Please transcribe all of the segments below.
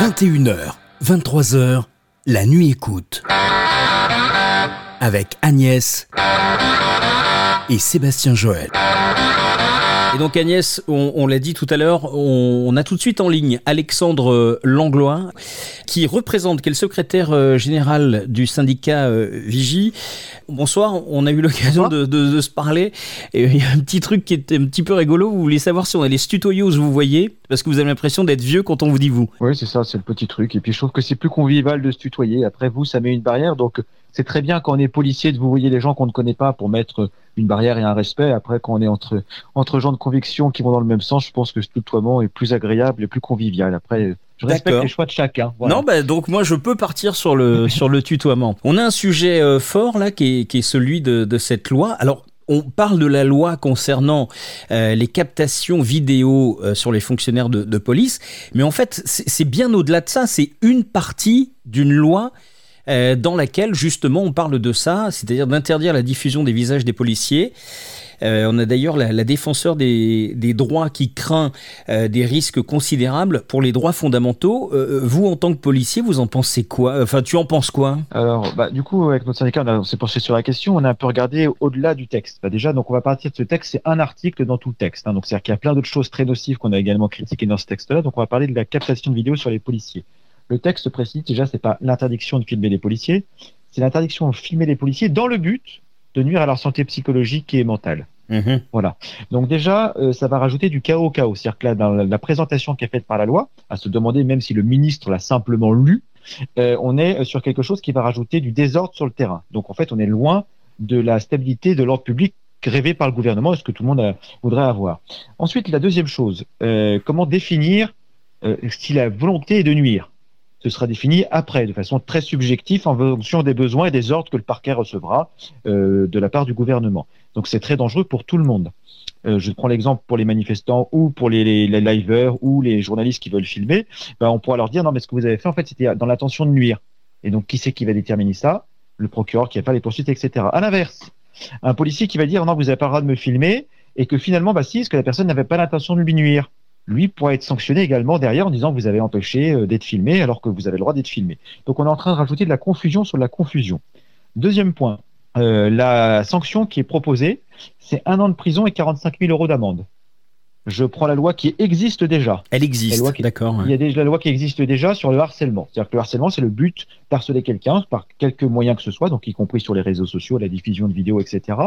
21h, 23h, la nuit écoute. Avec Agnès et Sébastien Joël. Et donc Agnès, on, l'a dit tout à l'heure, on, a tout de suite en ligne Alexandre Langlois, qui représente, qui est le secrétaire euh, général du syndicat euh, Vigie. Bonsoir, on a eu l'occasion de, se parler. Et il y a un petit truc qui est un petit peu rigolo. Vous voulez savoir si on allait se tutoyer ou vous voyez Parce que vous avez l'impression d'être vieux quand on vous dit vous. Oui, c'est ça, c'est le petit truc. Et puis je trouve que c'est plus convivial de se tutoyer. Après vous, ça met une barrière. Donc c'est très bien quand on est policier de vous voyez les gens qu'on ne connaît pas pour mettre une barrière et un respect. Après, quand on est entre, entre gens de conviction qui vont dans le même sens, je pense que ce tutoiement est plus agréable et plus convivial. Après, je respecte les choix de chacun. Non, bah, donc moi je peux partir sur le, sur le tutoiement. On a un sujet euh, fort là qui est, qui est celui de, de cette loi. Alors, on parle de la loi concernant euh, les captations vidéo euh, sur les fonctionnaires de, de police, mais en fait, c'est bien au-delà de ça. C'est une partie d'une loi euh, dans laquelle justement on parle de ça, c'est-à-dire d'interdire la diffusion des visages des policiers. Euh, on a d'ailleurs la, défenseur des, droits qui craint euh, des risques considérables pour les droits fondamentaux. vous, en tant que policier, vous en pensez quoi? Enfin, tu en penses quoi? Alors, bah, du coup, avec notre syndicat, on, s'est penché sur la question. On a un peu regardé au-delà du texte. Bah, déjà, donc on va partir de ce texte. C'est un article dans tout le texte. Hein. donc, c'est-à-dire qu'il y a plein d'autres choses très nocives qu'on a également critiquées dans ce texte-là. Donc, on va parler de la captation de vidéos sur les policiers. Le texte précise déjà, c'est pas l'interdiction de filmer les policiers, c'est l'interdiction de filmer les policiers dans le but de nuire à leur santé psychologique et mentale. Mhm. Voilà. Donc déjà, euh, ça va rajouter du chaos au chaos. C'est-à-dire que là, dans la, présentation qui est faite par la loi, à se demander même si le ministre l'a simplement lu, euh, on est sur quelque chose qui va rajouter du désordre sur le terrain. Donc en fait, on est loin de la stabilité de l'ordre public rêvé par le gouvernement et ce que tout le monde euh, voudrait avoir. Ensuite, la deuxième chose, comment définir si la volonté est de nuire ce sera défini après, de façon très subjective, en fonction des besoins et des ordres que le parquet recevra euh, de la part du gouvernement. Donc c'est très dangereux pour tout le monde. Euh, je prends l'exemple pour les manifestants ou pour les, les, liveurs ou les journalistes qui veulent filmer. Ben, on pourra leur dire non, mais ce que vous avez fait, en fait, c'était dans l'intention de nuire. Et donc, qui c'est qui va déterminer ça? Le procureur qui n'a pas les poursuites, etc. À l'inverse, un policier qui va dire non, vous n'avez pas le droit de me filmer, et que finalement, bah si, parce que la personne n'avait pas l'intention de lui nuire lui pourrait être sanctionné également derrière en disant vous avez empêché euh, d'être filmé alors que vous avez le droit d'être filmé. Donc on est en train de rajouter de la confusion sur la confusion. Deuxième point, euh, la sanction qui est proposée, c'est un an de prison et 45 000 euros d'amende. Je prends la loi qui existe déjà. Elle existe, d'accord. Il y a déjà la loi qui existe déjà sur le harcèlement. C'est-à-dire que le harcèlement, c'est le but d'harceler quelqu'un par quelque moyen que ce soit, donc y compris sur les réseaux sociaux, la diffusion de vidéos, etc.,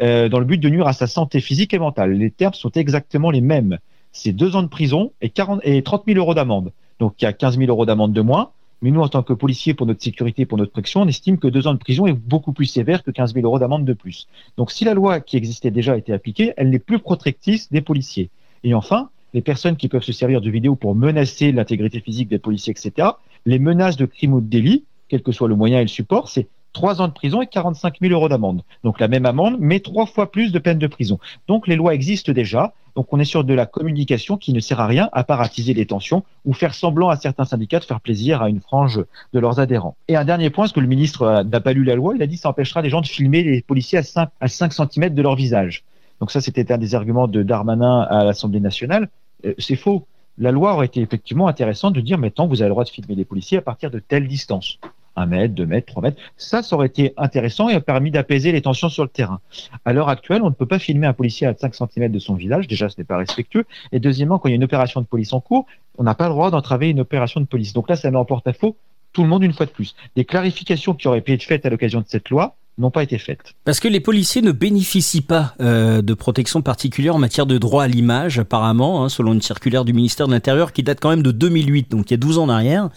euh, dans le but de nuire à sa santé physique et mentale. Les termes sont exactement les mêmes c'est deux ans de prison et, 40, et 30 000 euros d'amende. Donc il y a 15 000 euros d'amende de moins. Mais nous, en tant que policiers, pour notre sécurité, pour notre protection, on estime que deux ans de prison est beaucoup plus sévère que 15 000 euros d'amende de plus. Donc si la loi qui existait déjà a été appliquée, elle n'est plus protectrice des policiers. Et enfin, les personnes qui peuvent se servir de vidéos pour menacer l'intégrité physique des policiers, etc., les menaces de crime ou de délit, quel que soit le moyen et le support, c'est trois ans de prison et 45 000 euros d'amende. Donc la même amende, mais trois fois plus de peine de prison. Donc les lois existent déjà. Donc on est sur de la communication qui ne sert à rien à part attiser les tensions ou faire semblant à certains syndicats de faire plaisir à une frange de leurs adhérents. Et un dernier point, parce que le ministre n'a pas lu la loi, il a dit que ça empêchera les gens de filmer les policiers à 5, à 5 cm de leur visage. Donc ça, c'était un des arguments de Darmanin à l'Assemblée nationale. Euh, c'est faux. La loi aurait été effectivement intéressante de dire maintenant vous avez le droit de filmer les policiers à partir de telle distance un mètre, deux mètres, trois mètres. Ça, ça aurait été intéressant et a permis d'apaiser les tensions sur le terrain. À l'heure actuelle, on ne peut pas filmer un policier à 5 cm de son visage. Déjà, ce n'est pas respectueux. Et deuxièmement, quand il y a une opération de police en cours, on n'a pas le droit d'entraver une opération de police. Donc là, ça met en porte-à-faux tout le monde une fois de plus. Des clarifications qui auraient pu être faites à l'occasion de cette loi n'ont pas été faites. Parce que les policiers ne bénéficient pas euh, de protection particulière en matière de droit à l'image, apparemment, hein, selon une circulaire du ministère de l'Intérieur qui date quand même de 2008, donc il y a 12 ans en arrière.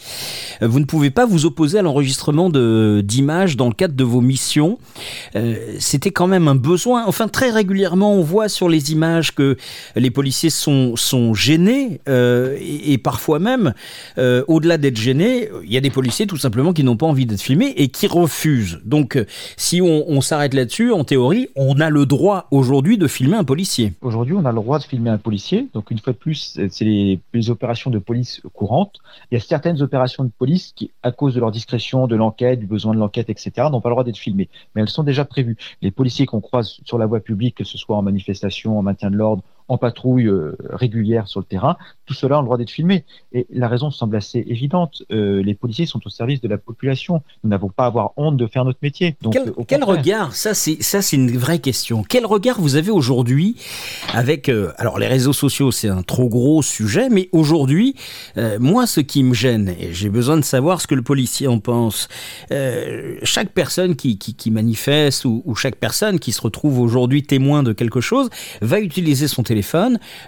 Euh, vous ne pouvez pas vous opposer à l'enregistrement d'images dans le cadre de vos missions. Euh, C'était quand même un besoin. Enfin, très régulièrement, on voit sur les images que les policiers sont, gênés et, et, parfois même, au-delà d'être gênés, il y a des policiers tout simplement qui n'ont pas envie d'être filmés et qui refusent. Donc, si on, s'arrête là-dessus, en théorie, on a le droit aujourd'hui de filmer un policier. Aujourd'hui, on a le droit de filmer un policier. Donc, une fois de plus, c'est les, opérations de police courantes. Il y a certaines opérations de police qui, à cause de leur discrétion, de l'enquête, du besoin de l'enquête, etc., n'ont pas le droit d'être filmées. Mais elles sont déjà prévues. Les policiers qu'on croise sur la voie publique, que ce soit en manifestation, en maintien de l'ordre en patrouille euh, régulière sur le terrain, tout cela a le droit d'être filmé. Et la raison semble assez évidente. Euh, les policiers sont au service de la population. Nous n'avons pas à avoir honte de faire notre métier. Donc, quel, quel regard Ça, c'est ça, c'est une vraie question. Quel regard vous avez aujourd'hui avec alors les réseaux sociaux, c'est un trop gros sujet, mais aujourd'hui, moi, ce qui me gêne, et j'ai besoin de savoir ce que le policier en pense. chaque personne qui, qui, qui manifeste ou, ou chaque personne qui se retrouve aujourd'hui témoin de quelque chose va utiliser son téléphone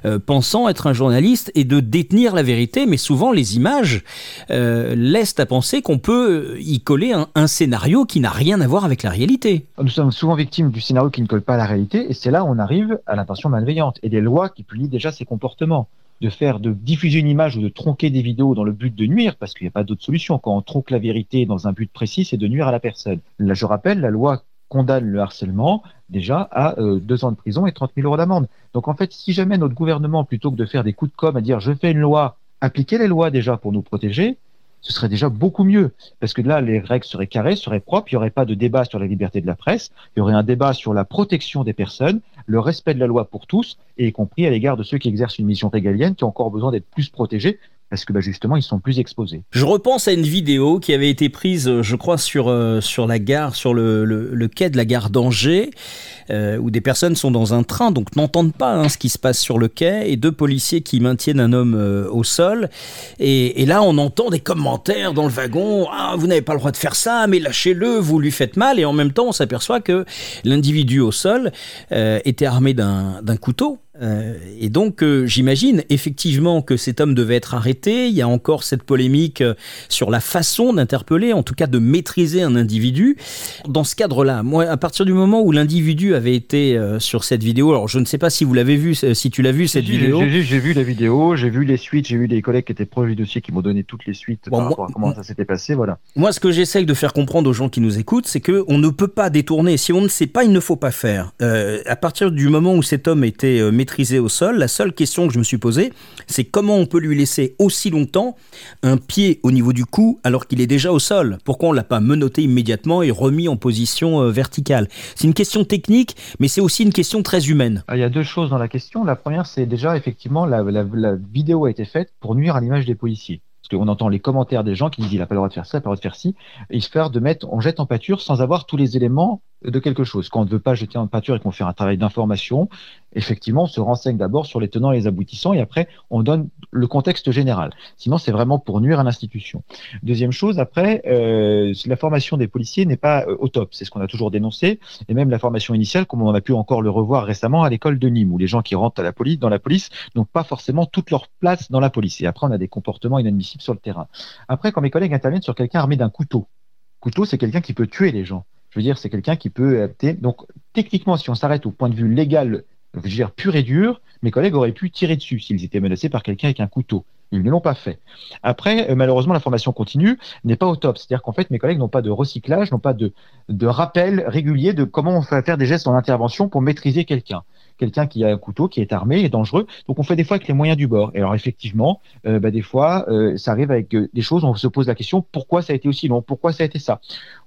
euh, pensant être un journaliste et de détenir la vérité, mais souvent les images euh, laissent à penser qu'on peut euh, y coller un, scénario qui n'a rien à voir avec la réalité. Nous sommes souvent victimes du scénario qui ne colle pas à la réalité, et c'est là où on arrive à l'intention malveillante et des lois qui punissent déjà ces comportements de faire, de diffuser une image ou de tronquer des vidéos dans le but de nuire, parce qu'il n'y a pas d'autre solution. Quand on tronque la vérité dans un but précis, c'est de nuire à la personne. Là, je rappelle, la loi condamne le harcèlement déjà à euh, deux ans de prison et 30 000 euros d'amende. Donc en fait, si jamais notre gouvernement, plutôt que de faire des coups de com à dire je fais une loi, appliquez les lois déjà pour nous protéger, ce serait déjà beaucoup mieux. Parce que là, les règles seraient carrées, seraient propres, il n'y aurait pas de débat sur la liberté de la presse, il y aurait un débat sur la protection des personnes, le respect de la loi pour tous, et y compris à l'égard de ceux qui exercent une mission régalienne, qui ont encore besoin d'être plus protégés, parce que bah, justement ils sont plus exposés. Je repense à une vidéo qui avait été prise, je crois, sur, euh, sur la gare, sur le, le, quai de la gare d'Angers, euh, où des personnes sont dans un train, donc n'entendent pas hein, ce qui se passe sur le quai, et deux policiers qui maintiennent un homme euh, au sol. Et, et, là, on entend des commentaires dans le wagon Ah, vous n'avez pas le droit de faire ça, mais lâchez-le, vous lui faites mal. Et en même temps, on s'aperçoit que l'individu au sol était armé d'un couteau. Euh, et donc, euh, j'imagine effectivement que cet homme devait être arrêté. Il y a encore cette polémique euh, sur la façon d'interpeller, en tout cas de maîtriser un individu. Dans ce cadre-là, moi, à partir du moment où l'individu avait été euh, sur cette vidéo, alors je ne sais pas si vous l'avez vu, si tu l'as vu cette vidéo. J'ai j'ai vu la vidéo, j'ai vu les suites, j'ai vu des collègues qui étaient proches du dossier qui m'ont donné toutes les suites Bon, par moi- rapport à comment ça s'était passé. Voilà. Moi, ce que j'essaye de faire comprendre aux gens qui nous écoutent, c'est que on ne peut pas détourner. Si on ne sait pas, il ne faut pas faire. À partir du moment où cet homme était euh, maîtrisé au sol, la seule question que je me suis posée, c'est comment on peut lui laisser aussi longtemps un pied au niveau du cou alors qu'il est déjà au sol? Pourquoi on l'a pas menotté immédiatement et remis en position euh, verticale? C'est une question technique, mais c'est aussi une question très humaine. Ah, Il y a deux choses dans la question. La première, c'est déjà effectivement la, vidéo a été faite pour nuire à l'image des policiers. Parce qu'on entend les commentaires des gens qui disent il n'a pas le droit de faire ça, il n'a pas le droit de faire ci. Et histoire de mettre, on jette en pâture sans avoir tous les éléments de quelque chose. Quand on ne veut pas jeter en pâture et qu'on fait un travail d'information, effectivement, on se renseigne d'abord sur les tenants et les aboutissants et après, on donne le contexte général. Sinon, c'est vraiment pour nuire à l'institution. Deuxième chose, après, euh, la formation des policiers n'est pas euh, au top. C'est ce qu'on a toujours dénoncé. Et même la formation initiale, comme on a pu encore le revoir récemment à l'école de Nîmes, où les gens qui rentrent à la police, dans la police n'ont pas forcément toute leur place dans la police. Et après, on a des comportements inadmissibles sur le terrain. Après, quand mes collègues interviennent sur quelqu'un armé d'un couteau, couteau, c'est quelqu'un qui peut tuer les gens. Je veux dire, c'est quelqu'un qui peut adapter. Donc, techniquement, si on s'arrête au point de vue légal, je veux dire pur et dur, mes collègues auraient pu tirer dessus s'ils étaient menacés par quelqu'un avec un couteau. Ils ne l'ont pas fait. Après, euh, malheureusement, la formation continue n'est pas au top. C'est-à-dire qu'en fait, mes collègues n'ont pas de recyclage, n'ont pas de, rappel régulier de comment on fait faire des gestes en intervention pour maîtriser quelqu'un. Quelqu'un qui a un couteau, qui est armé, est dangereux. Donc, on fait des fois avec les moyens du bord. Et alors, effectivement, euh, bah, des fois, euh, ça arrive avec des choses, on se pose la question pourquoi ça a été aussi long? Pourquoi ça a été ça?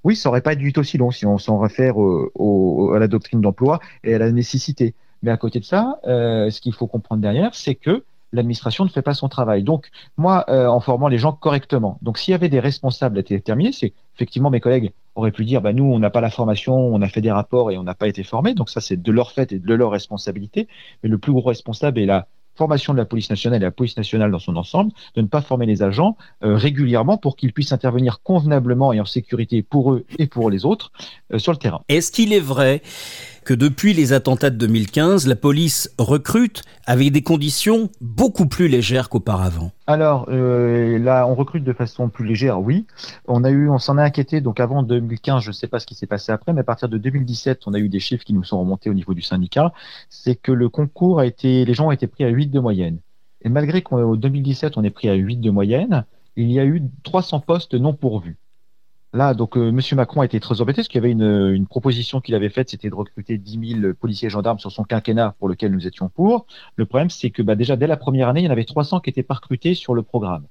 Oui, ça aurait pas dû être aussi long si on s'en réfère à la doctrine d'emploi et à la nécessité. Mais à côté de ça, ce qu'il faut comprendre derrière, c'est que l'administration ne fait pas son travail. Donc, moi, euh, en formant les gens correctement. Donc, s'il y avait des responsables à être déterminés, c'est effectivement mes collègues auraient pu dire, bah, nous, on n'a pas la formation, on a fait des rapports et on n'a pas été formés. Donc, ça, c'est de leur fait et de leur responsabilité. Mais le plus gros responsable est la formation de la police nationale et la police nationale dans son ensemble, de ne pas former les agents euh, régulièrement pour qu'ils puissent intervenir convenablement et en sécurité pour eux et pour les autres euh, sur le terrain. Est-ce qu'il est vrai que depuis les attentats de 2015, la police recrute avec des conditions beaucoup plus légères qu'auparavant Alors euh, là, on recrute de façon plus légère, oui. On s'en a inquiété. Donc avant 2015, je ne sais pas ce qui s'est passé après, mais à partir de 2017, on a eu des chiffres qui nous sont remontés au niveau du syndicat. C'est que le concours a été, les gens ont été pris à 8 de moyenne. Et malgré qu'en 2017, on est pris à 8 de moyenne, il y a eu 300 postes non pourvus. Là, donc, euh, Monsieur Macron a été très embêté parce qu'il y avait une, une proposition qu'il avait faite, c'était de recruter 10 000 policiers et gendarmes sur son quinquennat pour lequel nous étions pour. Le problème, c'est que bah, déjà dès la première année, il y en avait 300 qui étaient pas recrutés sur le programme.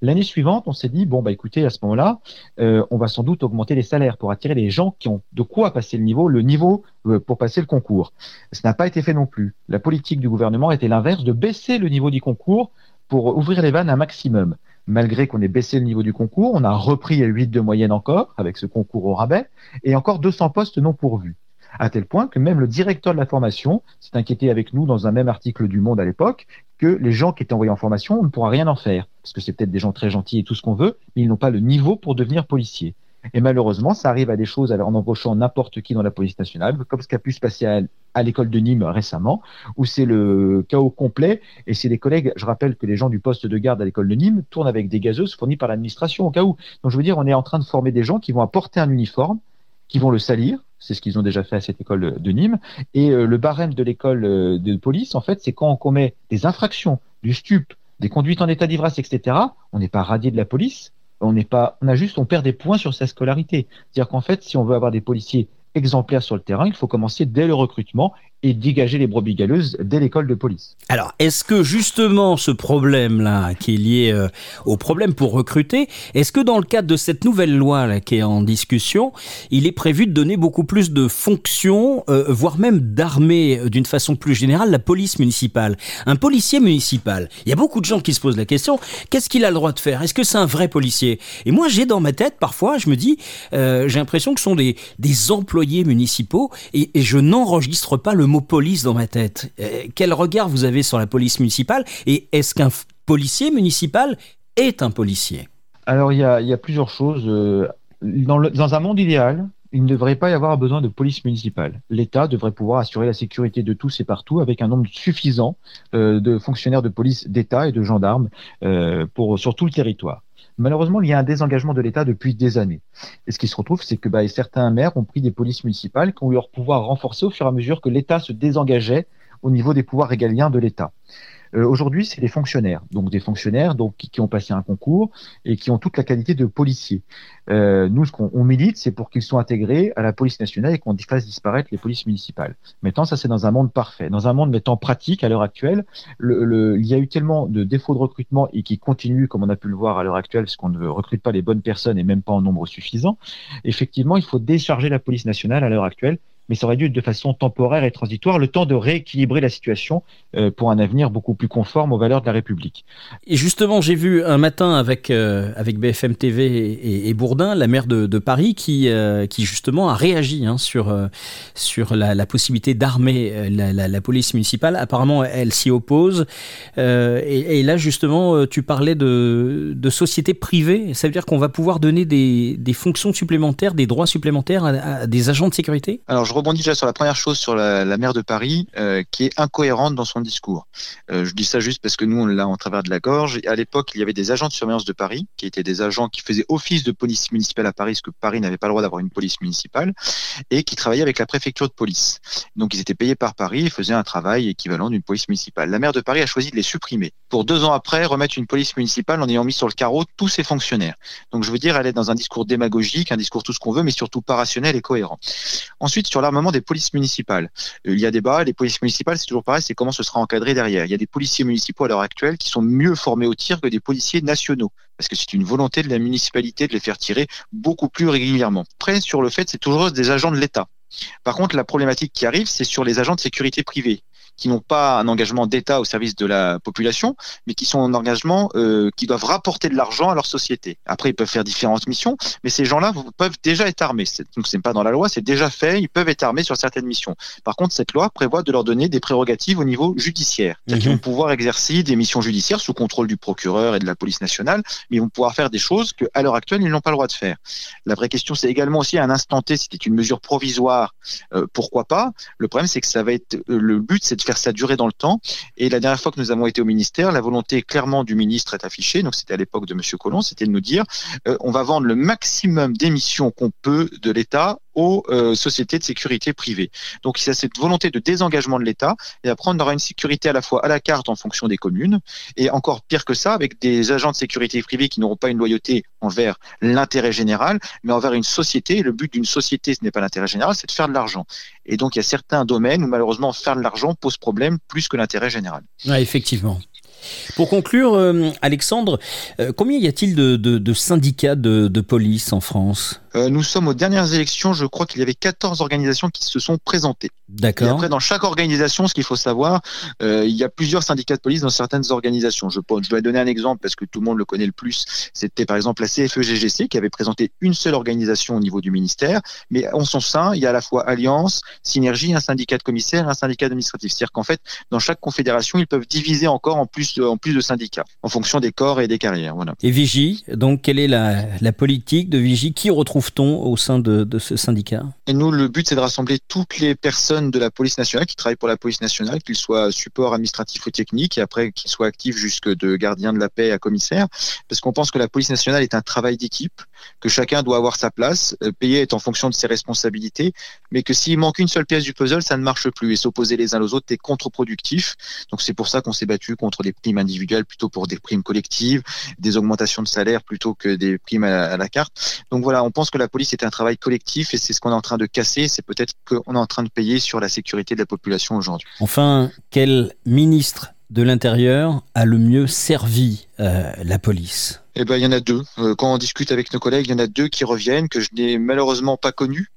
L'année suivante, on s'est dit, bon, bah écoutez, à ce moment-là, euh, on va sans doute augmenter les salaires pour attirer les gens qui ont de quoi passer le niveau, le niveau euh, pour passer le concours. Ce n'a pas été fait non plus. La politique du gouvernement était l'inverse, de baisser le niveau du concours pour ouvrir les vannes un maximum. Malgré qu'on ait baissé le niveau du concours, on a repris à 8 de moyenne encore, avec ce concours au rabais, et encore 200 postes non pourvus. À tel point que même le directeur de la formation s'est inquiété avec nous dans un même article du Monde à l'époque que les gens qui étaient envoyés en formation, on ne pourra rien en faire, parce que c'est peut-être des gens très gentils et tout ce qu'on veut, mais ils n'ont pas le niveau pour devenir policiers. Et malheureusement, ça arrive à des choses en embauchant n'importe qui dans la police nationale, comme ce qui a pu se passer à, l'école de Nîmes récemment, où c'est le chaos complet. Et c'est des collègues, je rappelle que les gens du poste de garde à l'école de Nîmes tournent avec des gazeuses fournies par l'administration au cas où. Donc je veux dire, on est en train de former des gens qui vont apporter un uniforme, qui vont le salir, c'est ce qu'ils ont déjà fait à cette école de Nîmes. Et euh, le barème de l'école euh, de police, en fait, c'est quand on commet des infractions, du stup, des conduites en état d'ivresse, etc. On n'est pas radié de la police. On n'est pas, on a juste, on perd des points sur sa scolarité. C'est-à-dire qu'en fait, si on veut avoir des policiers exemplaires sur le terrain, il faut commencer dès le recrutement et dégager les brebis galeuses dès l'école de police. Alors, est-ce que justement ce problème-là, qui est lié euh, au problème pour recruter, est-ce que dans le cadre de cette nouvelle loi là, qui est en discussion, il est prévu de donner beaucoup plus de fonctions, euh, voire même d'armer euh, d'une façon plus générale la police municipale? Un policier municipal, il y a beaucoup de gens qui se posent la question, qu'est-ce qu'il a le droit de faire? Est-ce que c'est un vrai policier? Et moi, j'ai dans ma tête, parfois, je me dis, j'ai l'impression que ce sont des, employés municipaux et, et je n'enregistre pas le police dans ma tête. Euh, quel regard vous avez sur la police municipale et est-ce qu'un policier municipal est un policier? Alors il y, a, plusieurs choses. Euh, dans, un monde idéal, il ne devrait pas y avoir besoin de police municipale. L'État devrait pouvoir assurer la sécurité de tous et partout avec un nombre suffisant euh, de fonctionnaires de police d'État et de gendarmes sur tout le territoire. Malheureusement, il y a un désengagement de l'État depuis des années. Et ce qui se retrouve, c'est que bah, certains maires ont pris des polices municipales qui ont eu leur pouvoir renforcé au fur et à mesure que l'État se désengageait au niveau des pouvoirs régaliens de l'État. Euh, aujourd'hui, c'est des fonctionnaires, donc des fonctionnaires qui, ont passé un concours et qui ont toute la qualité de policiers. Euh, nous, ce qu'on milite, c'est pour qu'ils soient intégrés à la police nationale et qu'on fasse disparaître les polices municipales. Maintenant, ça, c'est dans un monde parfait. Dans un monde mettant pratique, à l'heure actuelle, le, il y a eu tellement de défauts de recrutement et qui continuent, comme on a pu le voir à l'heure actuelle, parce qu'on ne recrute pas les bonnes personnes et même pas en nombre suffisant. Effectivement, il faut décharger la police nationale à l'heure actuelle mais ça aurait dû être de façon temporaire et transitoire, le temps de rééquilibrer la situation euh, pour un avenir beaucoup plus conforme aux valeurs de la République. Et justement, j'ai vu un matin avec, euh, avec BFM TV et, Bourdin, la maire de, Paris, qui, euh, qui justement a réagi hein, sur, sur la, possibilité d'armer la, police municipale. Apparemment, elle s'y oppose. Et, là, justement, tu parlais de, de sociétés privées. Ça veut dire qu'on va pouvoir donner des, des, fonctions supplémentaires, des droits supplémentaires à, des agents de sécurité? Alors, je rebondis déjà sur la première chose sur la, maire de Paris, euh, qui est incohérente dans son discours. Euh, je dis ça juste parce que nous, on l'a en travers de la gorge. À l'époque, il y avait des agents de surveillance de Paris, qui étaient des agents qui faisaient office de police municipale à Paris, parce que Paris n'avait pas le droit d'avoir une police municipale, et qui travaillaient avec la préfecture de police. Donc, ils étaient payés par Paris et faisaient un travail équivalent d'une police municipale. La maire de Paris a choisi de les supprimer, pour deux ans après remettre une police municipale en ayant mis sur le carreau tous ses fonctionnaires. Donc, je veux dire, elle est dans un discours démagogique, un discours tout ce qu'on veut, mais surtout pas rationnel et cohérent. Ensuite, sur des polices municipales. Il y a débat, les polices municipales, c'est toujours pareil, c'est comment ce sera encadré derrière. Il y a des policiers municipaux à l'heure actuelle qui sont mieux formés au tir que des policiers nationaux, parce que c'est une volonté de la municipalité de les faire tirer beaucoup plus régulièrement. Après, sur le fait, c'est toujours des agents de l'État. Par contre, la problématique qui arrive, c'est sur les agents de sécurité privée qui n'ont pas un engagement d'État au service de la population, mais qui sont en engagement euh, qui doivent rapporter de l'argent à leur société. Après, ils peuvent faire différentes missions, mais ces gens-là peuvent déjà être armés. Donc, c'est pas dans la loi, c'est déjà fait. Ils peuvent être armés sur certaines missions. Par contre, cette loi prévoit de leur donner des prérogatives au niveau judiciaire. C'est-à-dire qu'ils mhm. vont pouvoir exercer des missions judiciaires sous contrôle du procureur et de la police nationale, mais ils vont pouvoir faire des choses qu'à l'heure actuelle, ils n'ont pas le droit de faire. La vraie question, c'est également aussi à un instant T, c'était une mesure provisoire, euh, pourquoi pas? Le problème, c'est que ça va être le but, c'est de faire ça durer dans le temps. Et la dernière fois que nous avons été au ministère, la volonté clairement du ministre est affichée. Donc c'était à l'époque de Monsieur Collomb, c'était de nous dire euh, on va vendre le maximum d'émissions qu'on peut de l'État aux euh, sociétés de sécurité privées. Donc il y a cette volonté de désengagement de l'État et après on aura une sécurité à la fois à la carte en fonction des communes et encore pire que ça avec des agents de sécurité privée qui n'auront pas une loyauté envers l'intérêt général mais envers une société. Le but d'une société ce n'est pas l'intérêt général, c'est de faire de l'argent. Et donc il y a certains domaines où malheureusement faire de l'argent pose problème plus que l'intérêt général. Effectivement. Pour conclure, euh, Alexandre, euh, combien y a-t-il de, syndicats de, police en France? Euh, Nous sommes aux dernières élections, je crois qu'il y avait 14 organisations qui se sont présentées. D'accord. Et après, dans chaque organisation, ce qu'il faut savoir, euh, il y a plusieurs syndicats de police dans certaines organisations. Je, je dois donner un exemple parce que tout le monde le connaît le plus. C'était par exemple la CFE-GGC qui avait présenté une seule organisation au niveau du ministère, mais en son sein, il y a à la fois Alliance, Synergie, un syndicat de commissaires, un syndicat administratif. C'est-à-dire qu'en fait, dans chaque confédération, ils peuvent diviser encore en plus, en plus de syndicats, en fonction des corps et des carrières. Voilà. Et Vigie, donc quelle est la, la politique de Vigie? Qui retrouve-t-on au sein de, ce syndicat? Et nous, le but, c'est de rassembler toutes les personnes de la police nationale qui travaillent pour la police nationale, qu'ils soient support administratif ou technique, et après qu'ils soient actifs jusque de gardien de la paix à commissaire, parce qu'on pense que la police nationale est un travail d'équipe, que chacun doit avoir sa place, payer est en fonction de ses responsabilités, mais que s'il manque une seule pièce du puzzle, ça ne marche plus, et s'opposer les uns aux autres est contre-productif. Donc c'est pour ça qu'on s'est battu contre des primes individuelles plutôt pour des primes collectives, des augmentations de salaire plutôt que des primes à la carte. Donc voilà, on pense que la police est un travail collectif et c'est ce qu'on est en train de casser. C'est peut-être qu'on est en train de payer sur la sécurité de la population aujourd'hui. Enfin, quel ministre de l'Intérieur a le mieux servi euh, la police? Eh ben, il y en a deux. Euh, quand on discute avec nos collègues, il y en a deux qui reviennent que je n'ai malheureusement pas connus.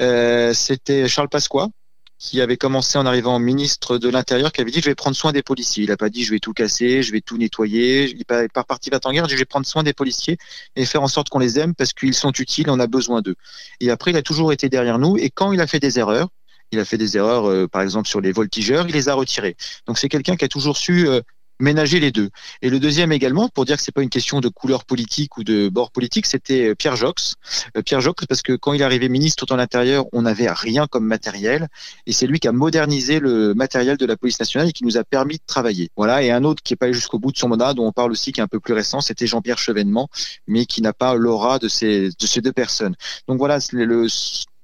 Euh, C'était Charles Pasqua, qui avait commencé en arrivant ministre de l'Intérieur, qui avait dit je vais prendre soin des policiers. Il n'a pas dit je vais tout casser, je vais tout nettoyer. Il n'est pas, parti va en guerre, je vais prendre soin des policiers et faire en sorte qu'on les aime parce qu'ils sont utiles, on a besoin d'eux. Et après, il a toujours été derrière nous. Et quand il a fait des erreurs, il a fait des erreurs, euh, par exemple sur les voltigeurs, il les a retirés. Donc c'est quelqu'un qui a toujours su euh, ménager les deux. Et le deuxième également, pour dire que c'est pas une question de couleur politique ou de bord politique, c'était Pierre Jox. Pierre Jox, parce que quand il est arrivé ministre dans l'Intérieur, on n'avait rien comme matériel, et c'est lui qui a modernisé le matériel de la police nationale et qui nous a permis de travailler. Voilà. Et un autre qui est pas allé jusqu'au bout de son mandat, dont on parle aussi, qui est un peu plus récent, c'était Jean-Pierre Chevènement, mais qui n'a pas l'aura de ces de ces deux personnes. Donc voilà, le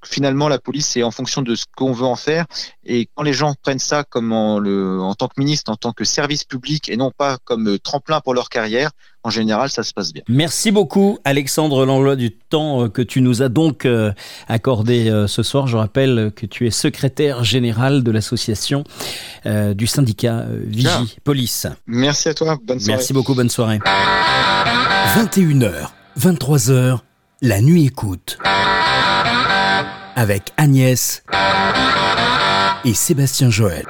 finalement la police c'est en fonction de ce qu'on veut en faire et quand les gens prennent ça comme en, le, en tant que ministre, en tant que service public et non pas comme tremplin pour leur carrière, en général ça se passe bien. Merci beaucoup Alexandre Langlois du temps que tu nous as donc accordé ce soir. Je rappelle que tu es secrétaire général de l'association euh, du syndicat Vigie ah. Police. Merci à toi, bonne soirée. Merci beaucoup, bonne soirée. 21h, 23h, la nuit écoute avec Agnès et Sébastien Joël.